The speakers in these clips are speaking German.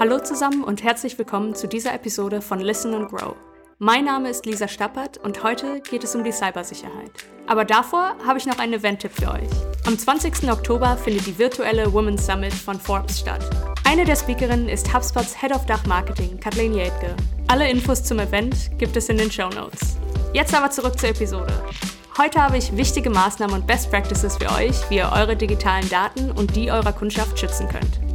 Hallo zusammen und herzlich willkommen zu dieser Episode von Listen and Grow. Mein Name ist Lisa Stappert und heute geht es um die Cybersicherheit. Aber davor habe ich noch einen Event-Tipp für euch. Am 20. Oktober findet die virtuelle Women's Summit von Forbes statt. Eine der Speakerinnen ist HubSpots Head of Dach Marketing, Kathleen Jätke. Alle Infos zum Event gibt es in den Show Notes. Jetzt aber zurück zur Episode. Heute habe ich wichtige Maßnahmen und Best Practices für euch, wie ihr eure digitalen Daten und die eurer Kundschaft schützen könnt.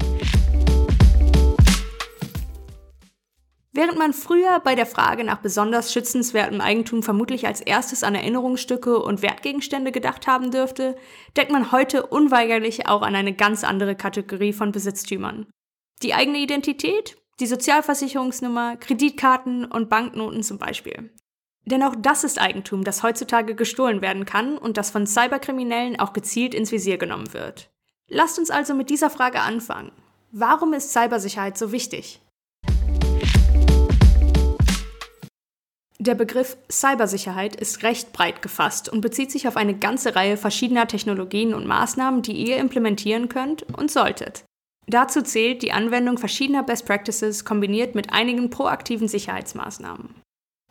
Während man früher bei der Frage nach besonders schützenswertem Eigentum vermutlich als erstes an Erinnerungsstücke und Wertgegenstände gedacht haben dürfte, denkt man heute unweigerlich auch an eine ganz andere Kategorie von Besitztümern. Die eigene Identität, die Sozialversicherungsnummer, Kreditkarten und Banknoten zum Beispiel. Denn auch das ist Eigentum, das heutzutage gestohlen werden kann und das von Cyberkriminellen auch gezielt ins Visier genommen wird. Lasst uns also mit dieser Frage anfangen. Warum ist Cybersicherheit so wichtig? Der Begriff Cybersicherheit ist recht breit gefasst und bezieht sich auf eine ganze Reihe verschiedener Technologien und Maßnahmen, die ihr implementieren könnt und solltet. Dazu zählt die Anwendung verschiedener Best Practices kombiniert mit einigen proaktiven Sicherheitsmaßnahmen.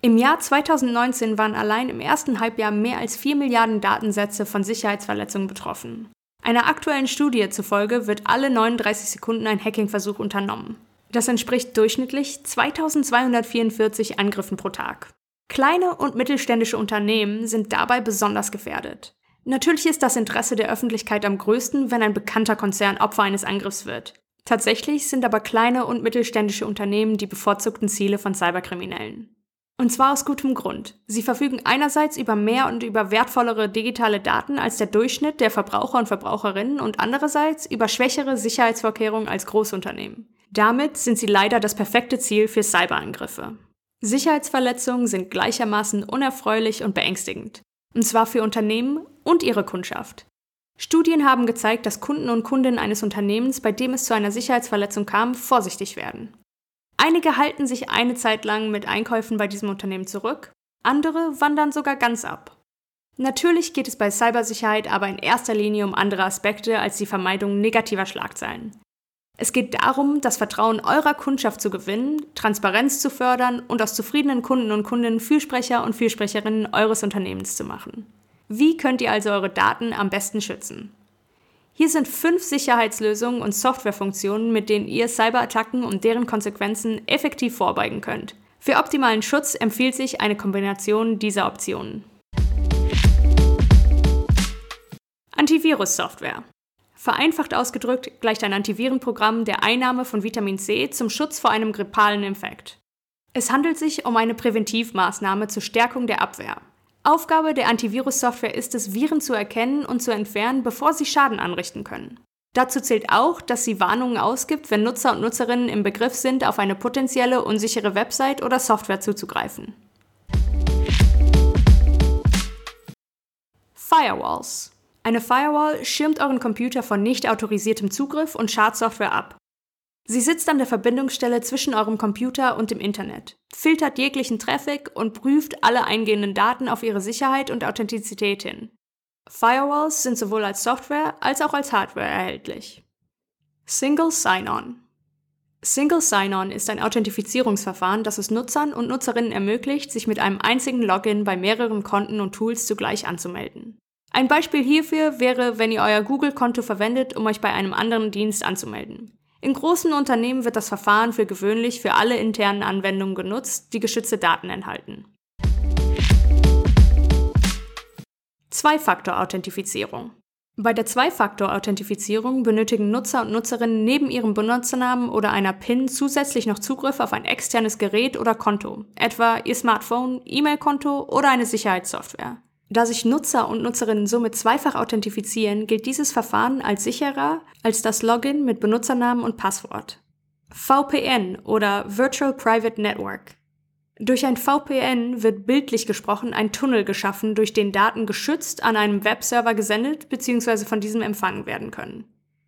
Im Jahr 2019 waren allein im ersten Halbjahr mehr als 4 Milliarden Datensätze von Sicherheitsverletzungen betroffen. Einer aktuellen Studie zufolge wird alle 39 Sekunden ein Hackingversuch unternommen. Das entspricht durchschnittlich 2244 Angriffen pro Tag. Kleine und mittelständische Unternehmen sind dabei besonders gefährdet. Natürlich ist das Interesse der Öffentlichkeit am größten, wenn ein bekannter Konzern Opfer eines Angriffs wird. Tatsächlich sind aber kleine und mittelständische Unternehmen die bevorzugten Ziele von Cyberkriminellen. Und zwar aus gutem Grund. Sie verfügen einerseits über mehr und über wertvollere digitale Daten als der Durchschnitt der Verbraucher und Verbraucherinnen und andererseits über schwächere Sicherheitsvorkehrungen als Großunternehmen. Damit sind sie leider das perfekte Ziel für Cyberangriffe. Sicherheitsverletzungen sind gleichermaßen unerfreulich und beängstigend. Und zwar für Unternehmen und ihre Kundschaft. Studien haben gezeigt, dass Kunden und Kundinnen eines Unternehmens, bei dem es zu einer Sicherheitsverletzung kam, vorsichtig werden. Einige halten sich eine Zeit lang mit Einkäufen bei diesem Unternehmen zurück, andere wandern sogar ganz ab. Natürlich geht es bei Cybersicherheit aber in erster Linie um andere Aspekte als die Vermeidung negativer Schlagzeilen. Es geht darum, das Vertrauen eurer Kundschaft zu gewinnen, Transparenz zu fördern und aus zufriedenen Kunden und Kundinnen Fürsprecher und Fürsprecherinnen eures Unternehmens zu machen. Wie könnt ihr also eure Daten am besten schützen? Hier sind fünf Sicherheitslösungen und Softwarefunktionen, mit denen ihr Cyberattacken und deren Konsequenzen effektiv vorbeugen könnt. Für optimalen Schutz empfiehlt sich eine Kombination dieser Optionen. Antivirus-Software. Vereinfacht ausgedrückt gleicht ein Antivirenprogramm der Einnahme von Vitamin C zum Schutz vor einem grippalen Infekt. Es handelt sich um eine Präventivmaßnahme zur Stärkung der Abwehr. Aufgabe der Antivirus-Software ist es, Viren zu erkennen und zu entfernen, bevor sie Schaden anrichten können. Dazu zählt auch, dass sie Warnungen ausgibt, wenn Nutzer und Nutzerinnen im Begriff sind, auf eine potenzielle unsichere Website oder Software zuzugreifen. Firewalls eine Firewall schirmt euren Computer von nicht autorisiertem Zugriff und Schadsoftware ab. Sie sitzt an der Verbindungsstelle zwischen eurem Computer und dem Internet, filtert jeglichen Traffic und prüft alle eingehenden Daten auf ihre Sicherheit und Authentizität hin. Firewalls sind sowohl als Software als auch als Hardware erhältlich. Single Sign-On Single Sign-On ist ein Authentifizierungsverfahren, das es Nutzern und Nutzerinnen ermöglicht, sich mit einem einzigen Login bei mehreren Konten und Tools zugleich anzumelden. Ein Beispiel hierfür wäre, wenn ihr euer Google-Konto verwendet, um euch bei einem anderen Dienst anzumelden. In großen Unternehmen wird das Verfahren für gewöhnlich für alle internen Anwendungen genutzt, die geschützte Daten enthalten. Zwei-Faktor-Authentifizierung. Bei der Zwei-Faktor-Authentifizierung benötigen Nutzer und Nutzerinnen neben ihrem Benutzernamen oder einer PIN zusätzlich noch Zugriff auf ein externes Gerät oder Konto, etwa ihr Smartphone, E-Mail-Konto oder eine Sicherheitssoftware. Da sich Nutzer und Nutzerinnen somit zweifach authentifizieren, gilt dieses Verfahren als sicherer als das Login mit Benutzernamen und Passwort. VPN oder Virtual Private Network. Durch ein VPN wird bildlich gesprochen ein Tunnel geschaffen, durch den Daten geschützt an einem Webserver gesendet bzw. von diesem empfangen werden können.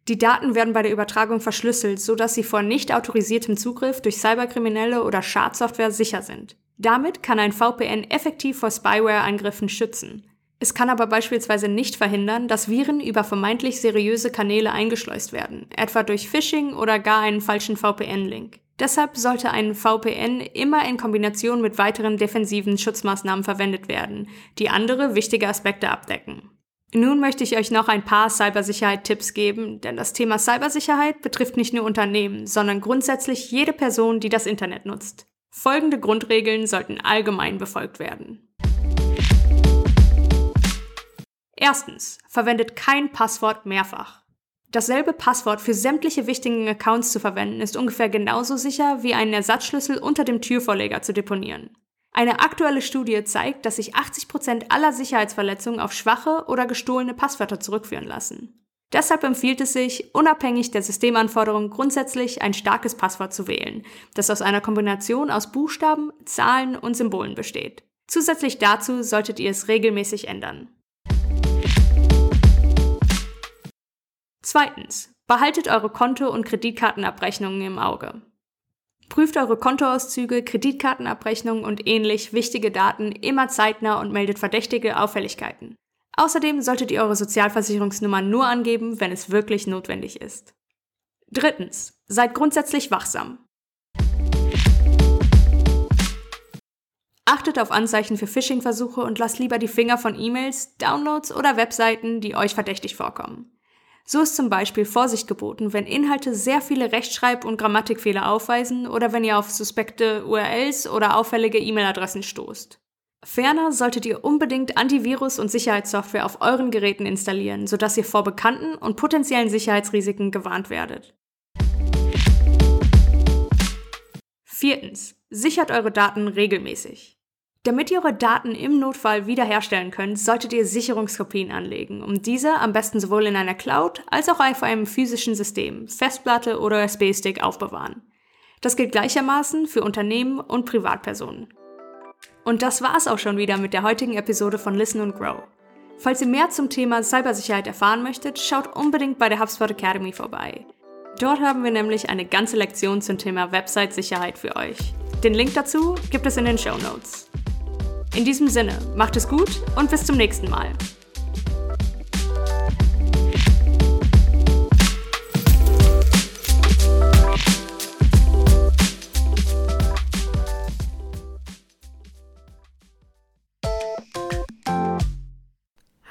Die Daten werden bei der Übertragung verschlüsselt, sodass sie vor nicht autorisiertem Zugriff durch Cyberkriminelle oder Schadsoftware sicher sind. Damit kann ein VPN effektiv vor Spyware-Angriffen schützen. Es kann aber beispielsweise nicht verhindern, dass Viren über vermeintlich seriöse Kanäle eingeschleust werden, etwa durch Phishing oder gar einen falschen VPN-Link. Deshalb sollte ein VPN immer in Kombination mit weiteren defensiven Schutzmaßnahmen verwendet werden, die andere wichtige Aspekte abdecken. Nun möchte ich euch noch ein paar Cybersicherheit-Tipps geben, denn das Thema Cybersicherheit betrifft nicht nur Unternehmen, sondern grundsätzlich jede Person, die das Internet nutzt. Folgende Grundregeln sollten allgemein befolgt werden. Erstens, verwendet kein Passwort mehrfach. Dasselbe Passwort für sämtliche wichtigen Accounts zu verwenden ist ungefähr genauso sicher wie einen Ersatzschlüssel unter dem Türvorleger zu deponieren. Eine aktuelle Studie zeigt, dass sich 80% aller Sicherheitsverletzungen auf schwache oder gestohlene Passwörter zurückführen lassen. Deshalb empfiehlt es sich, unabhängig der Systemanforderungen grundsätzlich ein starkes Passwort zu wählen, das aus einer Kombination aus Buchstaben, Zahlen und Symbolen besteht. Zusätzlich dazu solltet ihr es regelmäßig ändern. Zweitens, behaltet eure Konto- und Kreditkartenabrechnungen im Auge. Prüft eure Kontoauszüge, Kreditkartenabrechnungen und ähnlich wichtige Daten immer zeitnah und meldet verdächtige Auffälligkeiten. Außerdem solltet ihr eure Sozialversicherungsnummer nur angeben, wenn es wirklich notwendig ist. Drittens, seid grundsätzlich wachsam. Achtet auf Anzeichen für Phishing-Versuche und lasst lieber die Finger von E-Mails, Downloads oder Webseiten, die euch verdächtig vorkommen. So ist zum Beispiel Vorsicht geboten, wenn Inhalte sehr viele Rechtschreib- und Grammatikfehler aufweisen oder wenn ihr auf suspekte URLs oder auffällige E-Mail-Adressen stoßt. Ferner solltet ihr unbedingt Antivirus- und Sicherheitssoftware auf euren Geräten installieren, sodass ihr vor bekannten und potenziellen Sicherheitsrisiken gewarnt werdet. Viertens. Sichert eure Daten regelmäßig. Damit ihr eure Daten im Notfall wiederherstellen könnt, solltet ihr Sicherungskopien anlegen, um diese am besten sowohl in einer Cloud als auch auf einem physischen System, Festplatte oder USB-Stick aufbewahren. Das gilt gleichermaßen für Unternehmen und Privatpersonen. Und das war's auch schon wieder mit der heutigen Episode von Listen and Grow. Falls ihr mehr zum Thema Cybersicherheit erfahren möchtet, schaut unbedingt bei der HubSpot Academy vorbei. Dort haben wir nämlich eine ganze Lektion zum Thema Website-Sicherheit für euch. Den Link dazu gibt es in den Show Notes. In diesem Sinne, macht es gut und bis zum nächsten Mal.